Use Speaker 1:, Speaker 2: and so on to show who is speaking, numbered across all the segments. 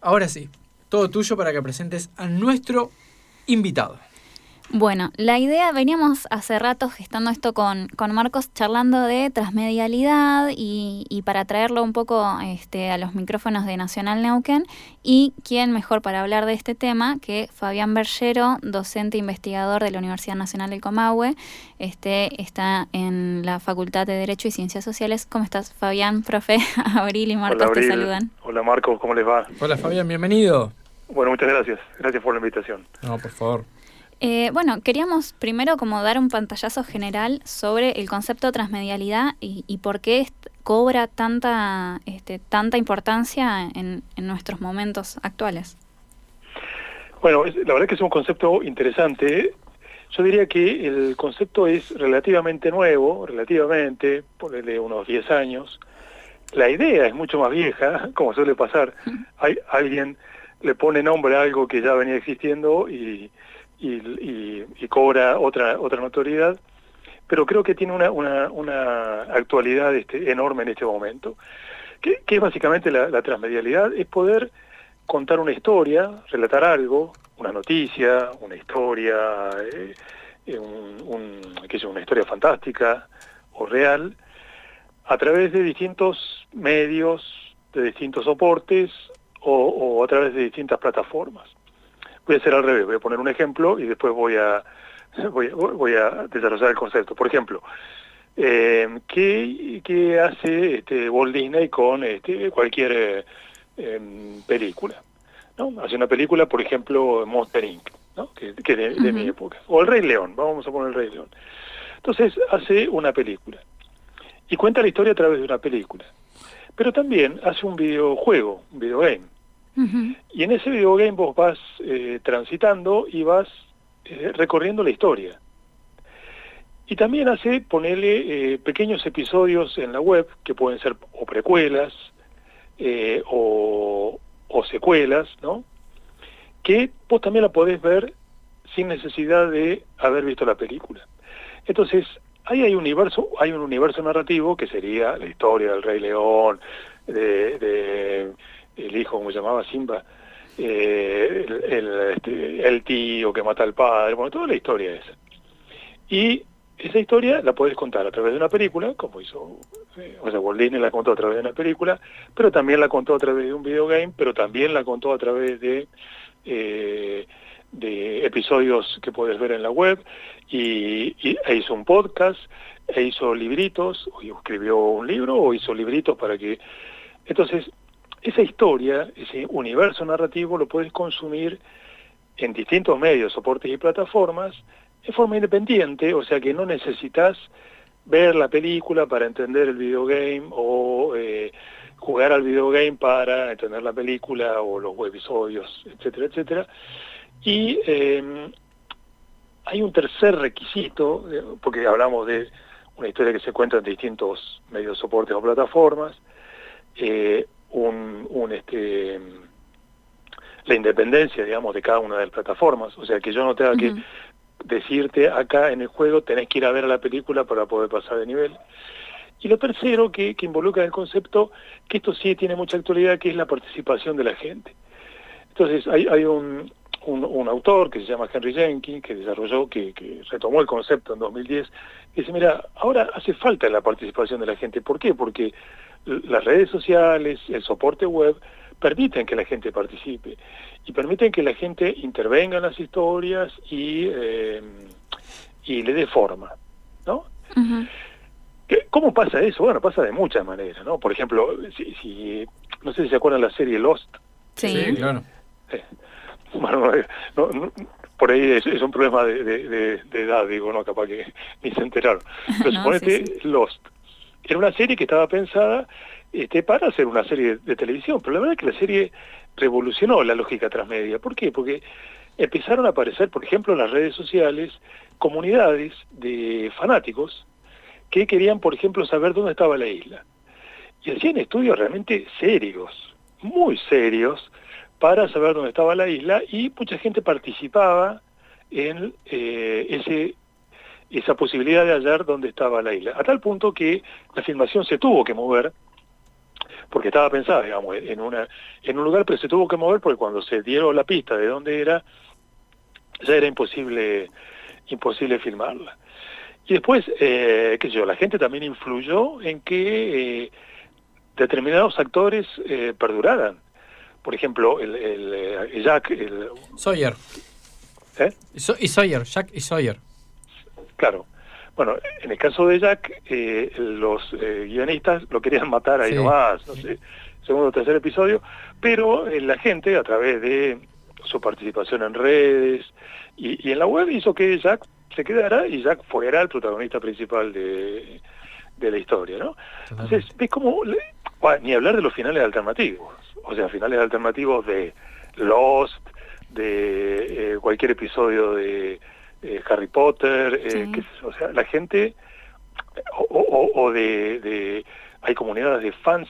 Speaker 1: ahora sí, todo tuyo para que presentes a nuestro invitado.
Speaker 2: Bueno, la idea, veníamos hace rato gestando esto con, con Marcos, charlando de transmedialidad y, y, para traerlo un poco este, a los micrófonos de Nacional Neuquén. Y quién mejor para hablar de este tema que Fabián Bergero, docente investigador de la Universidad Nacional del Comahue. Este, está en la Facultad de Derecho y Ciencias Sociales. ¿Cómo estás, Fabián, profe? Abril y Marcos te saludan.
Speaker 3: Hola, Marcos, ¿cómo les va?
Speaker 1: Hola, Fabián, bienvenido.
Speaker 3: Bueno, muchas gracias. Gracias por la invitación.
Speaker 1: No, por favor.
Speaker 2: Eh, bueno, queríamos primero como dar un pantallazo general sobre el concepto de transmedialidad y, y por qué cobra tanta, este, tanta importancia en, en, nuestros momentos actuales.
Speaker 3: Bueno, la verdad que es un concepto interesante. Yo diría que el concepto es relativamente nuevo, relativamente, ponerle unos 10 años. La idea es mucho más vieja, como suele pasar. Hay, alguien le pone nombre a algo que ya venía existiendo y y, cobra otra otra notoriedad, pero creo que tiene una, una, actualidad este, enorme en este momento, que, que es básicamente la, transmedialidad, es poder contar una historia, relatar algo, una noticia, una historia, eh, un, qué sé, una historia fantástica o real, a través de distintos medios, de distintos soportes o a través de distintas plataformas voy a hacer al revés, voy a poner un ejemplo y después voy a, voy, voy a desarrollar el concepto. Por ejemplo, eh, ¿qué, ¿qué, hace este, Walt Disney con este, cualquier eh, eh, película? ¿no? Hace una película, por ejemplo, Monster Inc., ¿no? que, que de, de uh -huh. mi época. O El Rey León, vamos a poner El Rey León. Entonces hace una película y cuenta la historia a través de una película. Pero también hace un videojuego, un videogame. Y en ese videogame vos vas eh, transitando y vas eh, recorriendo la historia. Y también hace ponerle eh, pequeños episodios en la web, que pueden ser o precuelas o, secuelas, ¿no? Que vos también la podés ver sin necesidad de haber visto la película. Entonces, ahí hay un universo, hay un universo narrativo que sería la historia del Rey León, de el hijo, como se llamaba, Simba, eh, este, el, tío que mata al padre, bueno, toda la historia esa. Y esa historia la puedes contar a través de una película, como hizo, eh, o sea, Walt la contó a través de una película, pero también la contó a través de un videogame, pero también la contó a través de, eh, de episodios que puedes ver en la web, y, y e hizo un podcast, e hizo libritos, o escribió un libro, o hizo libritos para que... Entonces, esa historia, ese universo narrativo lo puedes consumir en distintos medios, soportes y plataformas de forma independiente, o sea que no necesitas ver la película para entender el videogame o eh, jugar al videogame para entender la película o los episodios, etcétera, etcétera. Y eh, hay un tercer requisito, eh, porque hablamos de una historia que se cuenta en distintos medios, soportes o plataformas, eh, un, un este la independencia, digamos, de cada una de las plataformas, o sea, que yo no tenga uh -huh. que decirte acá en el juego tenés que ir a ver la película para poder pasar de nivel. Y lo tercero que, que involucra el concepto, que esto sí tiene mucha actualidad, que es la participación de la gente. Entonces, hay, hay un, un, un, autor que se llama Henry Jenkins, que desarrolló, que, que retomó el concepto en 2010, que dice, mira, ahora hace falta la participación de la gente. ¿Por qué? Porque las redes sociales, el soporte web, permiten que la gente participe y permiten que la gente intervenga en las historias y, eh, y le dé forma, ¿no? Uh -huh. ¿Cómo pasa eso? Bueno, pasa de muchas maneras, ¿no? Por ejemplo, si, si no sé si se acuerdan la serie Lost.
Speaker 2: Sí, sí claro.
Speaker 3: Eh, bueno, no, no, por ahí es, es un problema de, de, de, de, edad, digo, no, capaz que ni se enteraron. Pero no, suponete sí, sí. Lost. Era una serie que estaba pensada este, para hacer una serie de televisión, pero la verdad es que la serie revolucionó la lógica transmedia. ¿Por qué? Porque empezaron a aparecer, por ejemplo, en las redes sociales, comunidades de fanáticos que querían, por ejemplo, saber dónde estaba la isla. Y hacían estudios realmente serios, muy serios, para saber dónde estaba la isla y mucha gente participaba en eh, ese esa posibilidad de hallar dónde estaba la isla. A tal punto que la filmación se tuvo que mover porque estaba pensada, digamos, en, una, en un lugar, pero se tuvo que mover porque cuando se dieron la pista de dónde era, ya era imposible, imposible filmarla. Y después, eh, qué sé yo, la gente también influyó en que eh, determinados actores eh, perduraran. Por ejemplo, el, el, Jack... El,
Speaker 1: Sawyer. ¿Eh? Y Sawyer, Jack y Sawyer.
Speaker 3: Claro. Bueno, en el caso de Jack, los guionistas lo querían matar ahí nomás, no sé, segundo o tercer episodio, pero la gente, a través de su participación en redes y, y en la web, hizo que Jack se quedara y Jack fuera el protagonista principal de, de la historia, ¿no? Entonces, ves cómo, ni hablar de los finales alternativos, o sea, finales alternativos de Lost, de eh, cualquier episodio de eh, Harry Potter, eh, o sea, la gente, o, o, de, de, hay comunidades de fans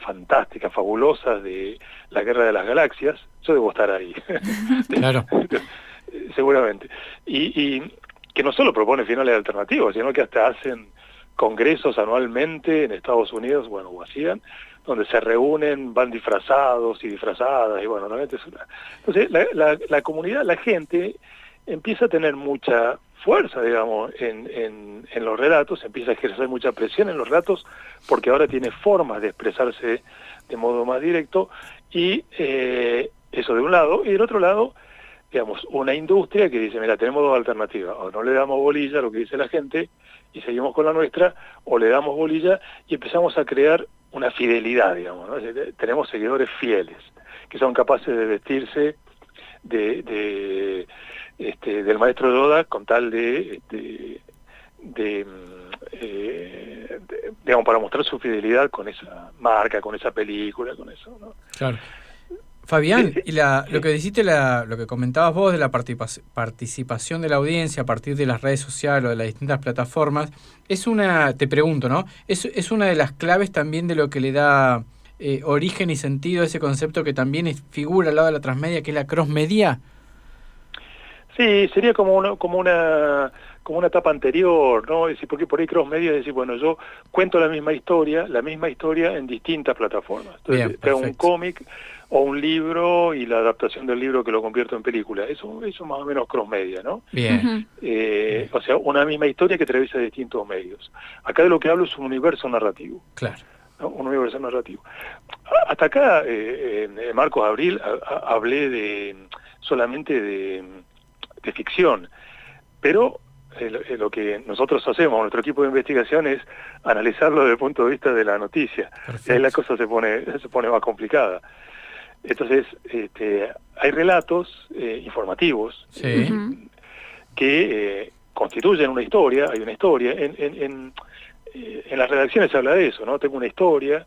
Speaker 3: fantásticas, fabulosas de la Guerra de las Galaxias, yo debo estar ahí.
Speaker 1: claro.
Speaker 3: Seguramente. Y, y, que no solo propone finales alternativos, sino que hasta hacen congresos anualmente en Estados Unidos, bueno, o hacían, donde se reúnen, van disfrazados y disfrazadas, y bueno, realmente es una... Entonces, la, la, comunidad, la gente, empieza a tener mucha fuerza, digamos, en, en, los relatos, empieza a ejercer mucha presión en los relatos, porque ahora tiene formas de expresarse de modo más directo, y eh, eso de un lado, y del otro lado, digamos, una industria que dice, mira, tenemos dos alternativas, o no le damos bolilla a lo que dice la gente y seguimos con la nuestra, o le damos bolilla y empezamos a crear una fidelidad, digamos, tenemos seguidores fieles, que son capaces de vestirse de, este, del maestro Doda con tal de, este, de, eh, de, digamos, para mostrar su fidelidad con esa marca, con esa película, con eso, ¿no?
Speaker 1: Claro. Fabián, y la, lo que dijiste, la, lo que comentabas vos de la participación de la audiencia a partir de las redes sociales o de las distintas plataformas, es una, te pregunto, ¿no? ¿Es, es una de las claves también de lo que le da eh, origen y sentido a ese concepto que también es, figura al lado de la transmedia, que es la crossmedia?
Speaker 3: Sí, sería como una, como una como una etapa anterior, ¿no? Es decir, porque por ahí crossmedia es decir, bueno, yo cuento la misma historia, la misma historia en distintas plataformas. Entonces, tengo un cómic o un libro y la adaptación del libro que lo convierto en película. Eso, eso más o menos cross-media, ¿no?
Speaker 1: Bien.
Speaker 3: Eh, o sea, una misma historia que atraviesa distintos medios. Acá de lo que hablo es un universo narrativo.
Speaker 1: Claro.
Speaker 3: Un universo narrativo. Hasta acá, eh, en Marcos Abril, hablé de solamente de, de ficción, pero eh, lo que nosotros hacemos, nuestro equipo de investigación es analizarlo desde el punto de vista de la noticia. Y ahí la cosa se pone, se pone más complicada. Entonces, este, hay relatos eh, informativos eh, que eh, constituyen una historia, hay una historia, en, en, en, en, las redacciones se habla de eso, ¿no? Tengo una historia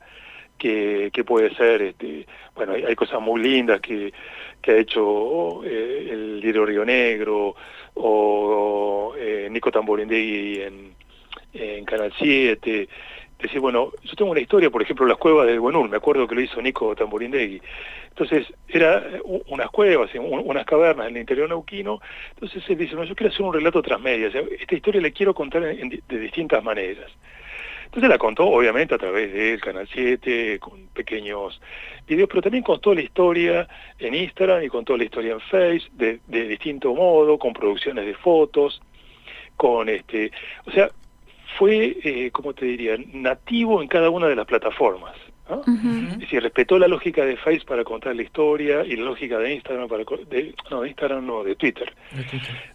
Speaker 3: que, puede ser, este, bueno, hay, cosas muy lindas que, ha hecho el diario Río Negro o Nico Tamborindegui en Canal 7, decir, bueno, yo tengo una historia, por ejemplo, las cuevas del Buenur, me acuerdo que lo hizo Nico Tamborindegui. Entonces, era unas cuevas, unas cavernas en el interior neuquino. Entonces él dice, bueno, yo quiero hacer un relato transmedia, esta historia la quiero contar de distintas maneras. Entonces la contó, obviamente, a través del Canal 7, con pequeños videos, pero también contó la historia en Instagram y contó la historia en Face, de, de distinto modo, con producciones de fotos, con este... O sea, fue, eh, como te diría, nativo en cada una de las plataformas. Es decir, respetó la lógica de Face para contar la historia y la lógica de Instagram para de, no, de Instagram no, de Twitter.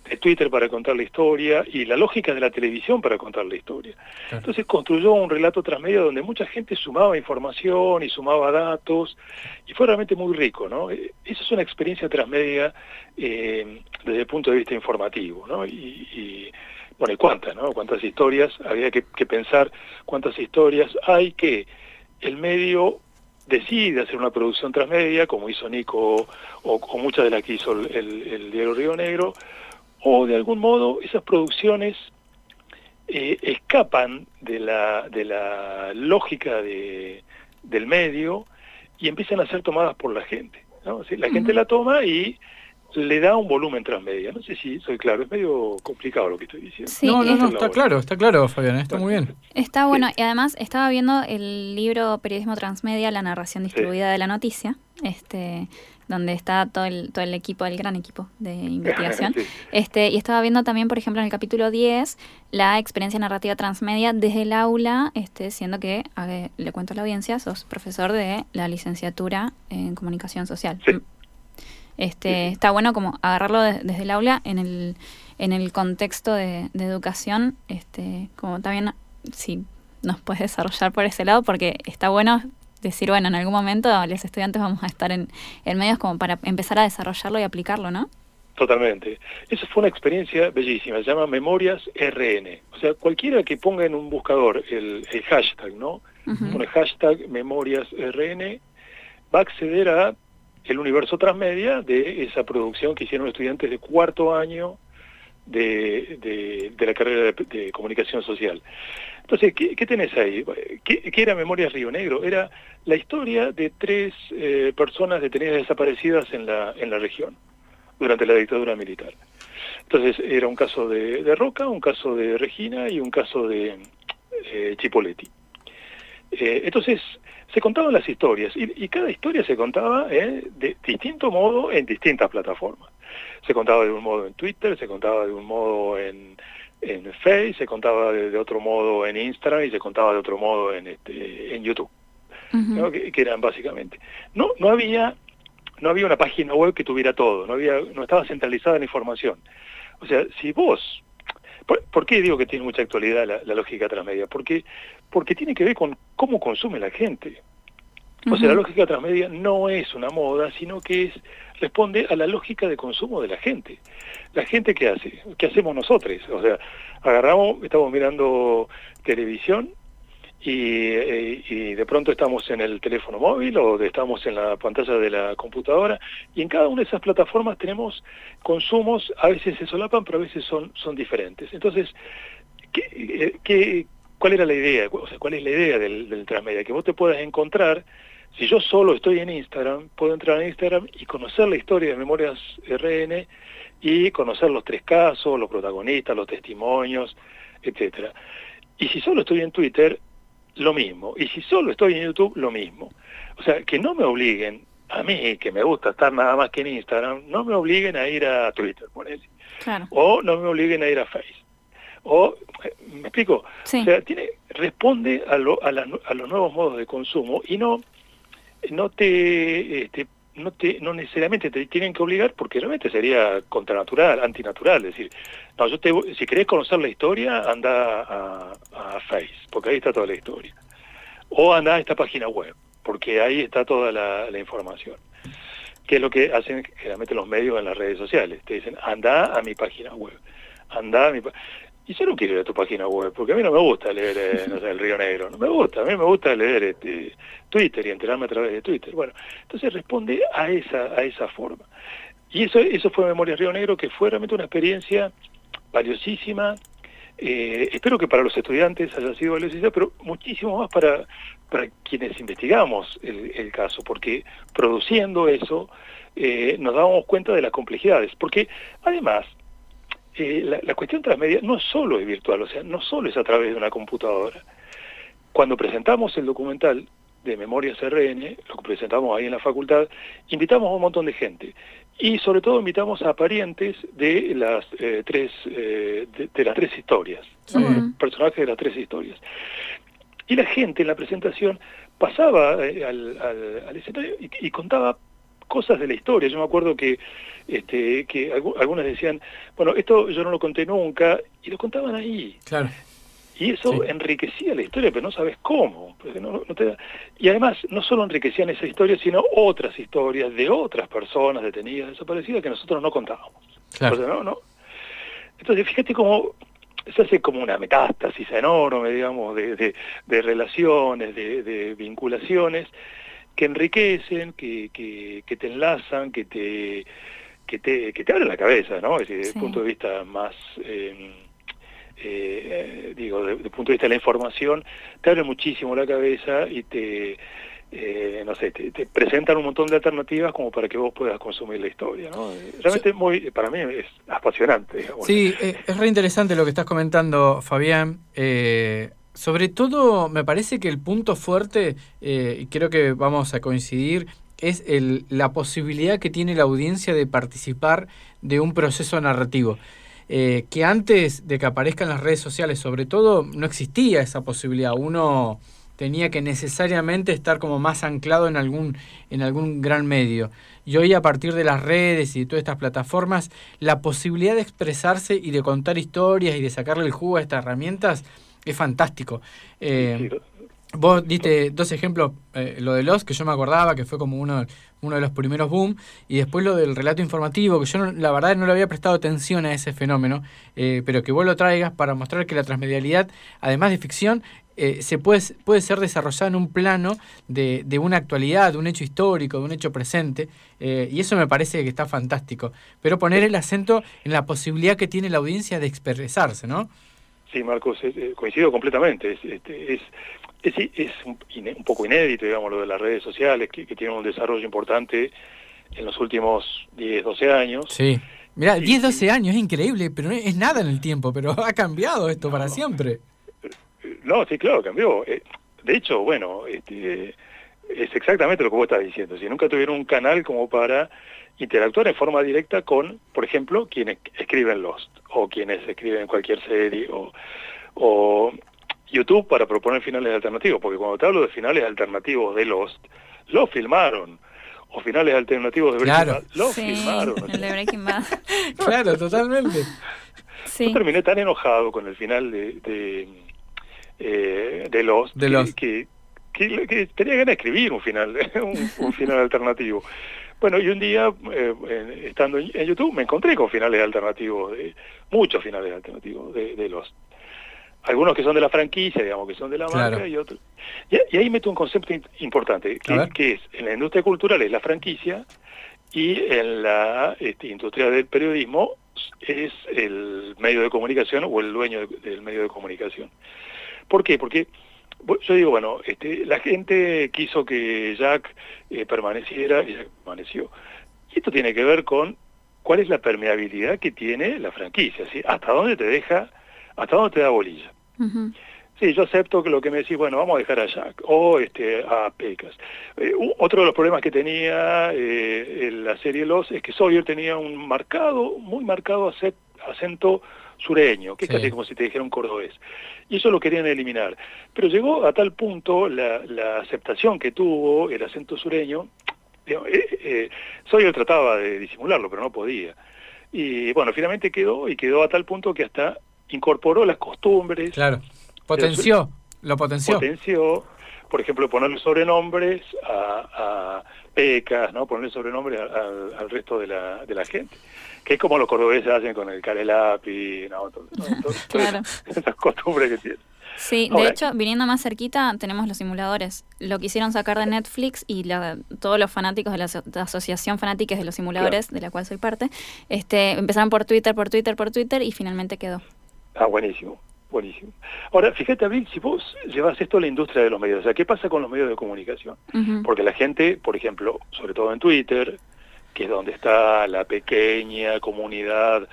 Speaker 3: de Twitter. para contar la historia y la lógica de la televisión para contar la historia. Entonces construyó un relato transmedia donde mucha gente sumaba información y sumaba datos y fue realmente muy rico, ¿no? Eh, esa es una experiencia transmedia eh, desde el punto de vista informativo, ¿no? Y, y bueno, y cuántas, ¿no? Cuántas historias, había que, pensar cuántas historias hay que el medio decide hacer una producción transmedia, como hizo Nico o, muchas de las que hizo el, diario Río Negro, o de algún modo esas producciones eh, escapan de la, de la lógica de, del medio y empiezan a ser tomadas por la gente. ¿no? la gente la toma y le da un volumen transmedia. No sé si soy claro, es medio complicado lo que estoy diciendo.
Speaker 1: no, no, no, está claro, está claro, Fabián, está muy bien.
Speaker 2: Está bueno, y además estaba viendo el libro Periodismo Transmedia, la narración distribuida de la noticia, este donde está todo el, todo el equipo, el gran equipo de investigación. este Y estaba viendo también, por ejemplo, en el capítulo 10, la experiencia narrativa transmedia desde el aula, este, siendo que, le cuento a la audiencia, sos profesor de la licenciatura en comunicación social. Este, Está bueno como agarrarlo desde el aula en el, en el contexto de, educación, este, como también si nos puedes desarrollar por ese lado, porque está bueno decir, bueno, en algún momento los estudiantes vamos a estar en, en medios como para empezar a desarrollarlo y aplicarlo, ¿no?
Speaker 3: Totalmente. Esa fue una experiencia bellísima, se llama Memorias RN. O sea, cualquiera que ponga en un buscador el, hashtag, ¿no? Pone hashtag Memorias RN, va a acceder a el universo transmedia de esa producción que hicieron estudiantes de cuarto año de, de, la carrera de, comunicación social. Entonces, ¿qué, tenés ahí? ¿Qué, era Memorias Río Negro? Era la historia de tres eh, personas detenidas desaparecidas en la, en la región durante la dictadura militar. Entonces, era un caso de, de Roca, un caso de Regina y un caso de eh, Chipoletti. Eh, entonces, se contaban las historias y, cada historia se contaba eh, de distinto modo en distintas plataformas. Se contaba de un modo en Twitter, se contaba de un modo en, en Facebook, se contaba de, otro modo en Instagram y se contaba de otro modo en, este, en YouTube, que, eran básicamente. No, no había no había una página web que tuviera todo, no había no estaba centralizada la información. O sea, si vos ¿Por, qué digo que tiene mucha actualidad la, lógica transmedia? Porque, porque tiene que ver con cómo consume la gente. O sea, la lógica transmedia no es una moda, sino que es responde a la lógica de consumo de la gente. La gente que hace, ¿qué hacemos nosotros? O sea, agarramos, estamos mirando televisión eh, y, de pronto estamos en el teléfono móvil o estamos en la pantalla de la computadora y en cada una de esas plataformas tenemos consumos, a veces se solapan, pero a veces son, son diferentes. Entonces, ¿qué, qué, cuál era la idea? O sea, ¿cuál es la idea del, del transmedia? Que vos te puedas encontrar, si yo solo estoy en Instagram, puedo entrar en Instagram y conocer la historia de Memorias RN y conocer los tres casos, los protagonistas, los testimonios, etcétera. Y si solo estoy en Twitter, lo mismo. Y si solo estoy en YouTube, lo mismo. O sea, que no me obliguen, a mí, que me gusta estar nada más que en Instagram, no me obliguen a ir a Twitter, ponele. Claro. O no me obliguen a ir a Facebook. O, eh, ¿me explico? O sea, tiene, responde a, lo, a, a, los nuevos modos de consumo y no, no te, este, no te, no necesariamente te tienen que obligar porque realmente sería contranatural, antinatural, es decir, no, yo te, si querés conocer la historia, anda a, a Face, porque ahí está toda la historia. O anda a esta página web, porque ahí está toda la, información. Que es lo que hacen generalmente los medios en las redes sociales. Te dicen, anda a mi página web. Anda a mi y yo no quiero ir a tu página web, porque a mí no me gusta leer eh, el Río Negro, no me gusta, a mí me gusta leer este, Twitter y enterarme a través de Twitter. Bueno, entonces responde a esa, a esa forma. Y eso, eso fue Memoria Río Negro, que fue realmente una experiencia valiosísima. Eh, espero que para los estudiantes haya sido valiosísima, pero muchísimo más para, para quienes investigamos el, caso, porque produciendo eso eh, nos dábamos cuenta de las complejidades. Porque además, eh, la, cuestión transmedia no solo es virtual, o sea, no solo es a través de una computadora. Cuando presentamos el documental de Memorias RN, lo que presentamos ahí en la facultad, invitamos a un montón de gente y sobre todo invitamos a parientes de las eh, tres eh, de, las tres historias, personajes de las tres historias. Y la gente en la presentación pasaba al, al, escenario y contaba cosas de la historia. Yo me acuerdo que, este, que algunas decían, bueno, esto yo no lo conté nunca, y lo contaban ahí.
Speaker 1: Claro.
Speaker 3: Y eso enriquecía la historia, pero no sabes cómo. Y además, no solo enriquecían esa historia, sino otras historias de otras personas detenidas, desaparecidas, que nosotros no contábamos. Claro. ¿no? Entonces, fíjate cómo se hace como una metástasis enorme, digamos, de, de, relaciones, de, de vinculaciones, que enriquecen, que, que, te enlazan, que te, que te, que te abren la cabeza, ¿no? Es decir, desde el punto de vista más, em, eh, digo, desde el punto de vista de la información, te abre muchísimo la cabeza y te, eh, no sé, te, presentan un montón de alternativas como para que vos puedas consumir la historia, ¿no? Realmente muy, para mí es apasionante. Digamos.
Speaker 1: Sí, eh, es re interesante lo que estás comentando, Fabián. Sobre todo, me parece que el punto fuerte, y creo que vamos a coincidir, es el, la posibilidad que tiene la audiencia de participar de un proceso narrativo. Eh, que antes de que aparezcan las redes sociales, sobre todo, no existía esa posibilidad. Uno tenía que necesariamente estar como más anclado en algún, en algún gran medio. Y hoy a partir de las redes y de todas estas plataformas, la posibilidad de expresarse y de contar historias y de sacarle el jugo a estas herramientas es fantástico. Eh, Vos diste dos ejemplos, eh, lo de los que yo me acordaba, que fue como uno, uno de los primeros boom, y después lo del relato informativo, que yo la verdad no le había prestado atención a ese fenómeno, eh, pero que vos lo traigas para mostrar que la transmedialidad, además de ficción, eh, se puede, puede ser desarrollada en un plano de, de, una actualidad, de un hecho histórico, de un hecho presente, y eso me parece que está fantástico. Pero poner el acento en la posibilidad que tiene la audiencia de expresarse, ¿no?
Speaker 3: Sí, Marcos, coincido completamente. Es, este, es, es, es un, un, poco inédito, digamos, lo de las redes sociales, que, que tienen un desarrollo importante en los últimos 10, 12 años.
Speaker 1: Sí. Mira, 10, 12 años es increíble, pero no es nada en el tiempo, pero ha cambiado esto para siempre.
Speaker 3: No, sí, claro, cambió. Eh, de hecho, bueno, este, es exactamente lo que vos estás diciendo. Si nunca tuvieron un canal como para interactuar en forma directa con, por ejemplo, quienes escriben Lost, o quienes escriben cualquier serie, o, o YouTube para proponer finales alternativos, porque cuando te hablo de finales alternativos de Lost, lo filmaron. O finales alternativos de Breaking Bad, lo filmaron.
Speaker 2: El de Breaking Bad.
Speaker 1: claro, totalmente.
Speaker 3: Yo terminé tan enojado con el final de, de, eh, de Lost, que, Que, que, tenía ganas de escribir un final, un, final alternativo. Bueno, y un día, eh, estando en, YouTube, me encontré con finales alternativos, de muchos finales alternativos de, de Lost algunos que son de la franquicia, digamos, que son de la marca y otros. Y, ahí meto un concepto importante, que, es, en la industria cultural es la franquicia y en la este, industria del periodismo es el medio de comunicación o el dueño del medio de comunicación. ¿Por qué? Porque yo digo, bueno, este, la gente quiso que Jack eh, permaneciera y Jack permaneció. Y esto tiene que ver con cuál es la permeabilidad que tiene la franquicia, ¿sí? Hasta dónde te deja ¿Hasta dónde te da bolilla? Sí, yo acepto que lo que me decís, bueno, vamos a dejar a Jack o este, a Pecas. Eh, otro de los problemas que tenía eh, en la serie Los es que Sawyer tenía un marcado, muy marcado acento sureño, que es casi como si te dijera un cordobés. Y eso lo querían eliminar. Pero llegó a tal punto la, aceptación que tuvo el acento sureño, eh, Sawyer trataba de disimularlo, pero no podía. Y bueno, finalmente quedó y quedó a tal punto que hasta incorporó las costumbres.
Speaker 1: Claro, potenció, lo potenció.
Speaker 3: Potenció, por ejemplo, ponerle sobrenombres a, pecas, ¿no? Ponerle sobrenombres al, resto de la, de la gente. Que es como los cordobeses hacen con el carelapi, ¿no? claro. esas costumbres que tienen.
Speaker 2: Sí, de hecho, viniendo más cerquita, tenemos los simuladores. Lo quisieron sacar de Netflix y todos los fanáticos de la, Asociación Fanáticos de los Simuladores, de la cual soy parte, este, empezaron por Twitter, por Twitter, por Twitter y finalmente quedó.
Speaker 3: Ah, buenísimo, buenísimo. Ahora, fíjate, Bill, si vos llevas esto a la industria de los medios, o sea, ¿qué pasa con los medios de comunicación? Porque la gente, por ejemplo, sobre todo en Twitter, que es donde está la pequeña comunidad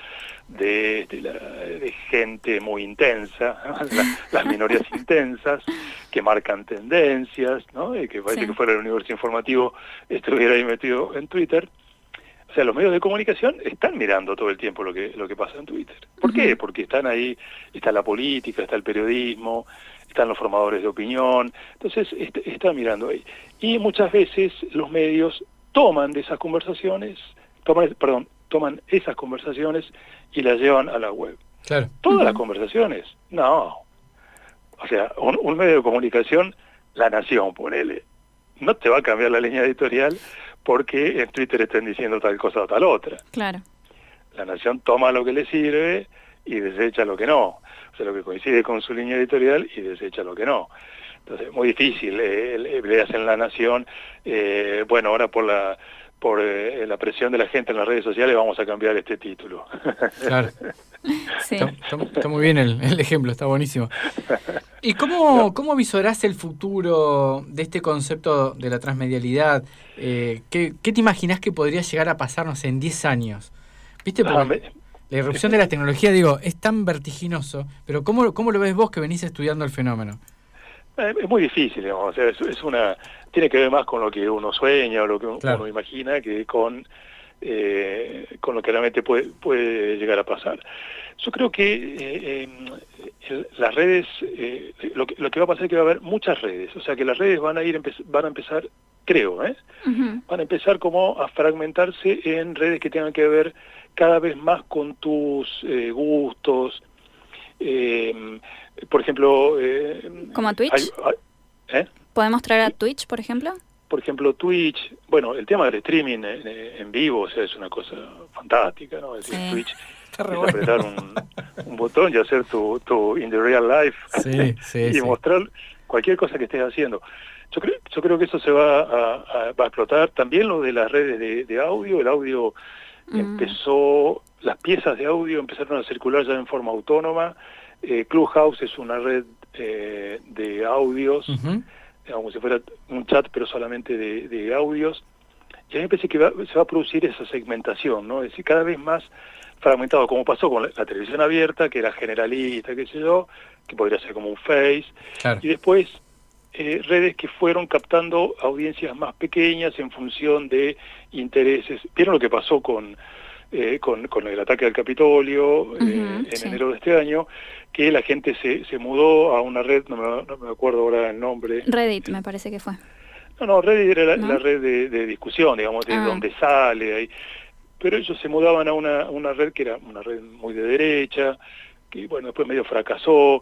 Speaker 3: de, de, gente muy intensa, las minorías intensas, que marcan tendencias, ¿no? Y que parece que fuera el universo informativo estuviera ahí metido en Twitter. O sea, los medios de comunicación están mirando todo el tiempo lo que, lo que pasa en Twitter. ¿Por qué? Porque están ahí, está la política, está el periodismo, están los formadores de opinión, entonces están mirando ahí. Y muchas veces los medios toman de esas conversaciones, toman, perdón, toman esas conversaciones y las llevan a la web.
Speaker 1: Claro.
Speaker 3: Todas las conversaciones, no. O sea, un, un medio de comunicación, La Nación, ponele, no te va a cambiar la línea editorial porque en Twitter estén diciendo tal cosa o tal otra.
Speaker 2: Claro.
Speaker 3: La nación toma lo que le sirve y desecha lo que no. O sea, lo que coincide con su línea editorial y desecha lo que no. Entonces, muy difícil. Eh, leas en La Nación, eh, bueno, ahora por la por eh, la presión de la gente en las redes sociales vamos a cambiar este título.
Speaker 1: Claro. Está, muy bien el, ejemplo, está buenísimo. ¿Y cómo, cómo visorás el futuro de este concepto de la transmedialidad? Eh, ¿qué, te imaginas que podría llegar a pasarnos en 10 años? ¿Viste? Ah, la irrupción de la tecnología, digo, es tan vertiginoso, pero ¿cómo, cómo lo ves vos que venís estudiando el fenómeno?
Speaker 3: Eh, es muy difícil, digamos, es, una, tiene que ver más con lo que uno sueña o lo que uno, imagina que con, eh, con lo que realmente puede, puede llegar a pasar. Yo creo que eh, las redes, lo, que, lo que va a pasar es que va a haber muchas redes, o sea que las redes van a ir van a empezar, creo, ¿eh? van a empezar como a fragmentarse en redes que tengan que ver cada vez más con tus gustos, eh, por ejemplo...
Speaker 2: Eh, ¿Como a Twitch? ¿eh? ¿Podemos traer a Twitch, por ejemplo?
Speaker 3: Por ejemplo, Twitch, bueno, el tema del streaming en, vivo o sea, es una cosa fantástica, ¿no? Es decir, Twitch es apretar un, botón y hacer tu, tu in the real life y mostrar cualquier cosa que estés haciendo. Yo creo, yo creo que eso se va a, va a explotar. También lo de las redes de, audio, el audio mm. empezó, las piezas de audio empezaron a circular ya en forma autónoma, eh, Clubhouse es una red eh, de audios, como si fuera un chat, pero solamente de, audios. Y a mí me parece que se va a producir esa segmentación, ¿no? Es decir, cada vez más fragmentado, como pasó con la, televisión abierta, que era generalista, qué sé yo, que podría ser como un Face, y después eh, redes que fueron captando audiencias más pequeñas en función de intereses. ¿Vieron lo que pasó con eh, con, con, el ataque al Capitolio eh, en enero de este año, que la gente se, se mudó a una red, no me, acuerdo ahora el nombre.
Speaker 2: Reddit, me parece que fue.
Speaker 3: No, no, Reddit era la, red de, discusión, digamos, de ah. donde sale. Ahí. Pero ellos se mudaban a una, una red que era una red muy de derecha, que bueno, después medio fracasó,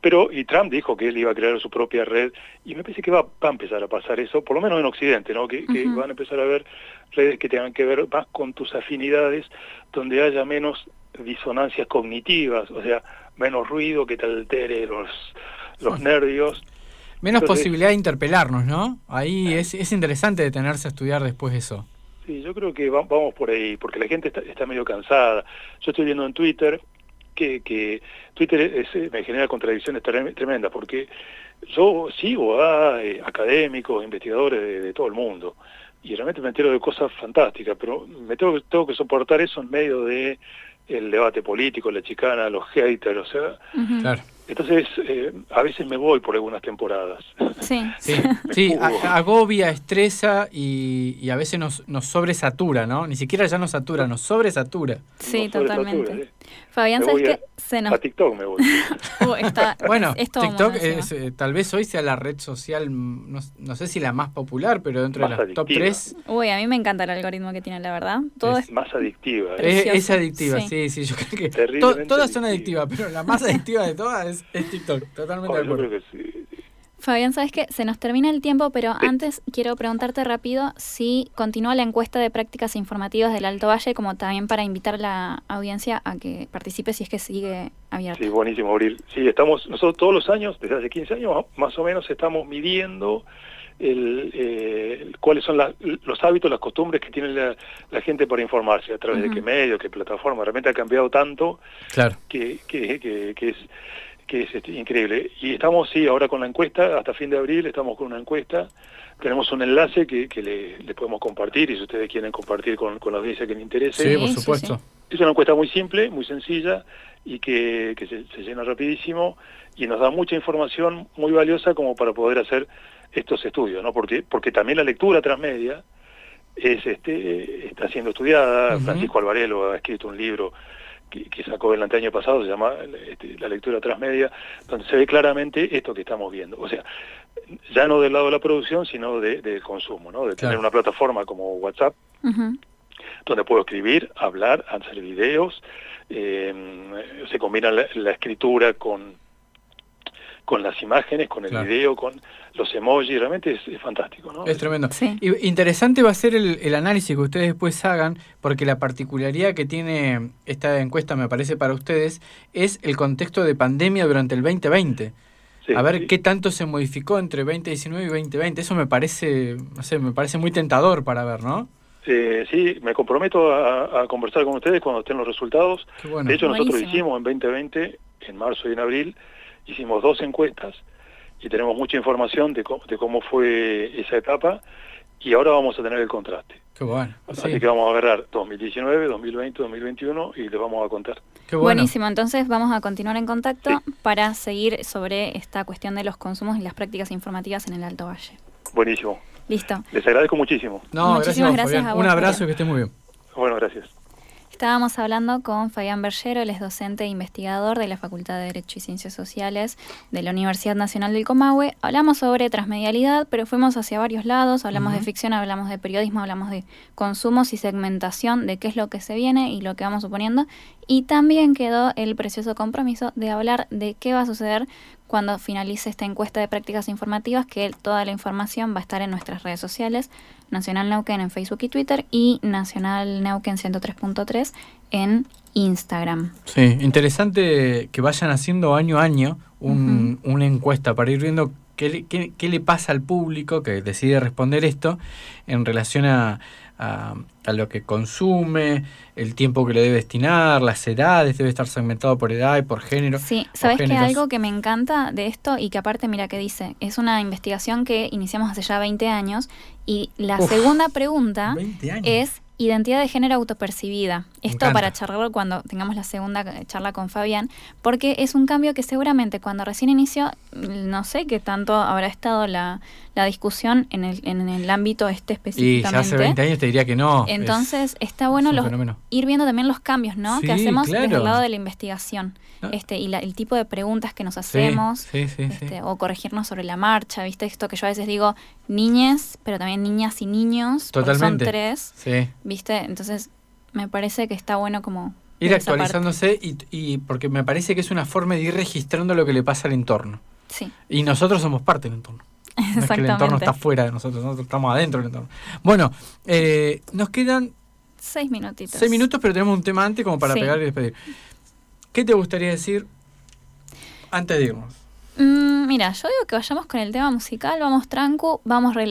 Speaker 3: pero, y Trump dijo que él iba a crear su propia red, y me parece que va, a empezar a pasar eso, por lo menos en Occidente, ¿no? Que, van a empezar a ver redes que tengan que ver más con tus afinidades, donde haya menos disonancias cognitivas, o sea, menos ruido que te altere los, los nervios.
Speaker 1: Menos posibilidad de interpelarnos, ¿no? Ahí es, es interesante detenerse a estudiar después eso.
Speaker 3: Sí, yo creo que vamos por ahí, porque la gente está, está medio cansada. Yo estoy viendo en Twitter que, Twitter me genera contradicciones tremendas, porque yo sigo a eh, académicos, investigadores de, todo el mundo, y realmente me entero de cosas fantásticas, pero me tengo, tengo que soportar eso en medio de el debate político, la chicana, los haters, o sea, claro. Entonces, eh, a veces me voy por algunas temporadas.
Speaker 2: Sí,
Speaker 1: sí, agobia, estresa y, a veces nos, nos sobresatura, ¿no? Ni siquiera ya nos satura, nos sobresatura.
Speaker 2: Sí, totalmente. Fabián, ¿sabes qué?
Speaker 3: Se nos... A TikTok me voy.
Speaker 2: Uh,
Speaker 1: bueno, TikTok es, eh, tal vez hoy sea la red social, no, sé si la más popular, pero dentro de las top 3.
Speaker 2: Uy, a mí me encanta el algoritmo que tiene, la verdad.
Speaker 3: Todo es, más adictiva.
Speaker 1: ¿eh? Es, adictiva, sí. sí, yo creo que todas son adictivas, pero la más adictiva de todas es es, TikTok, totalmente de acuerdo.
Speaker 2: Fabián, ¿sabes qué? Se nos termina el tiempo, pero antes quiero preguntarte rápido si continúa la encuesta de prácticas informativas del Alto Valle, como también para invitar a la audiencia a que participe si es que sigue abierta.
Speaker 3: Sí, buenísimo, Abril. Sí, estamos, nosotros todos los años, desde hace 15 años más o menos, estamos midiendo el, eh, cuáles son los hábitos, las costumbres que tiene la, gente para informarse, a través de qué medios, qué plataformas. Realmente ha cambiado tanto
Speaker 1: claro.
Speaker 3: que, que, que, que es que es este, increíble. Y estamos, sí, ahora con la encuesta, hasta fin de abril estamos con una encuesta, tenemos un enlace que, que le, podemos compartir y si ustedes quieren compartir con, con la audiencia que les interese.
Speaker 1: Sí, por supuesto.
Speaker 3: Es una encuesta muy simple, muy sencilla y que, que se, llena rapidísimo y nos da mucha información muy valiosa como para poder hacer estos estudios, ¿no? Porque, porque también la lectura transmedia es, este, está siendo estudiada, Francisco Alvarelo ha escrito un libro que, sacó el año pasado, se llama este, La lectura transmedia, donde se ve claramente esto que estamos viendo. O sea, ya no del lado de la producción, sino de, del consumo, ¿no? De tener una plataforma como WhatsApp, donde puedo escribir, hablar, hacer videos, eh, se combina la escritura con con las imágenes, con el video, con los emojis, realmente es, fantástico. ¿no?
Speaker 1: Es tremendo. Y interesante va a ser el, análisis que ustedes después hagan, porque la particularidad que tiene esta encuesta, me parece, para ustedes, es el contexto de pandemia durante el 2020. a ver qué tanto se modificó entre 2019 y 2020. Eso me parece, no sé, me parece muy tentador para ver, ¿no?
Speaker 3: Eh, sí, me comprometo a, conversar con ustedes cuando estén los resultados. De hecho, nosotros hicimos en 2020, en marzo y en abril, hicimos dos encuestas y tenemos mucha información de cómo, de cómo fue esa etapa y ahora vamos a tener el contraste.
Speaker 1: Qué bueno.
Speaker 3: Así que vamos a agarrar 2019, 2020, 2021 y les vamos a contar.
Speaker 2: Qué Buenísimo, entonces vamos a continuar en contacto para seguir sobre esta cuestión de los consumos y las prácticas informativas en el Alto Valle.
Speaker 3: Buenísimo.
Speaker 2: Listo.
Speaker 3: Les agradezco muchísimo.
Speaker 1: No, Muchísimas gracias, a vos. Un abrazo y que esté muy bien.
Speaker 3: Bueno, gracias.
Speaker 2: Estábamos hablando con Fabián Bergero, él es docente e investigador de la Facultad de Derecho y Ciencias Sociales de la Universidad Nacional del Comahue. Hablamos sobre transmedialidad, pero fuimos hacia varios lados, hablamos de ficción, hablamos de periodismo, hablamos de consumos y segmentación, de qué es lo que se viene y lo que vamos suponiendo. Y también quedó el precioso compromiso de hablar de qué va a suceder cuando finalice esta encuesta de prácticas informativas, que toda la información va a estar en nuestras redes sociales, Nacional Neuquén en Facebook y Twitter y Nacional Neuquén 103.3 en Instagram.
Speaker 1: Sí, interesante que vayan haciendo año a año una encuesta para ir viendo qué, qué le pasa al público que decide responder esto en relación a, a, lo que consume, el tiempo que le debe destinar, las edades, debe estar segmentado por edad y por género.
Speaker 2: Sí, ¿sabes que algo que me encanta de esto y que aparte, mira que dice, es una investigación que iniciamos hace ya 20 años y la segunda pregunta es identidad de género autopercibida. Esto para charlarlo cuando tengamos la segunda charla con Fabián, porque es un cambio que seguramente cuando recién inició, no sé qué tanto habrá estado la, la discusión en el, en el ámbito este específicamente.
Speaker 1: Y hace 20 años te diría que no.
Speaker 2: Entonces está bueno los, ir viendo también los cambios ¿no? que hacemos desde el lado de la investigación este y el tipo de preguntas que nos hacemos este, o corregirnos sobre la marcha, ¿viste? Esto que yo a veces digo niñes, pero también niñas y niños,
Speaker 1: Totalmente.
Speaker 2: son tres, ¿viste? Entonces me parece que está bueno como...
Speaker 1: Ir actualizándose y, y porque me parece que es una forma de ir registrando lo que le pasa al entorno.
Speaker 2: Sí.
Speaker 1: Y nosotros somos parte del entorno. No es que el entorno está fuera de nosotros, nosotros estamos adentro del entorno. Bueno, eh, nos quedan...
Speaker 2: Seis minutitos.
Speaker 1: Seis minutos, pero tenemos un tema antes como para pegar y despedir. ¿Qué te gustaría decir antes de irnos?
Speaker 2: Mm, mira, yo digo que vayamos con el tema musical, vamos tranco, vamos relajados.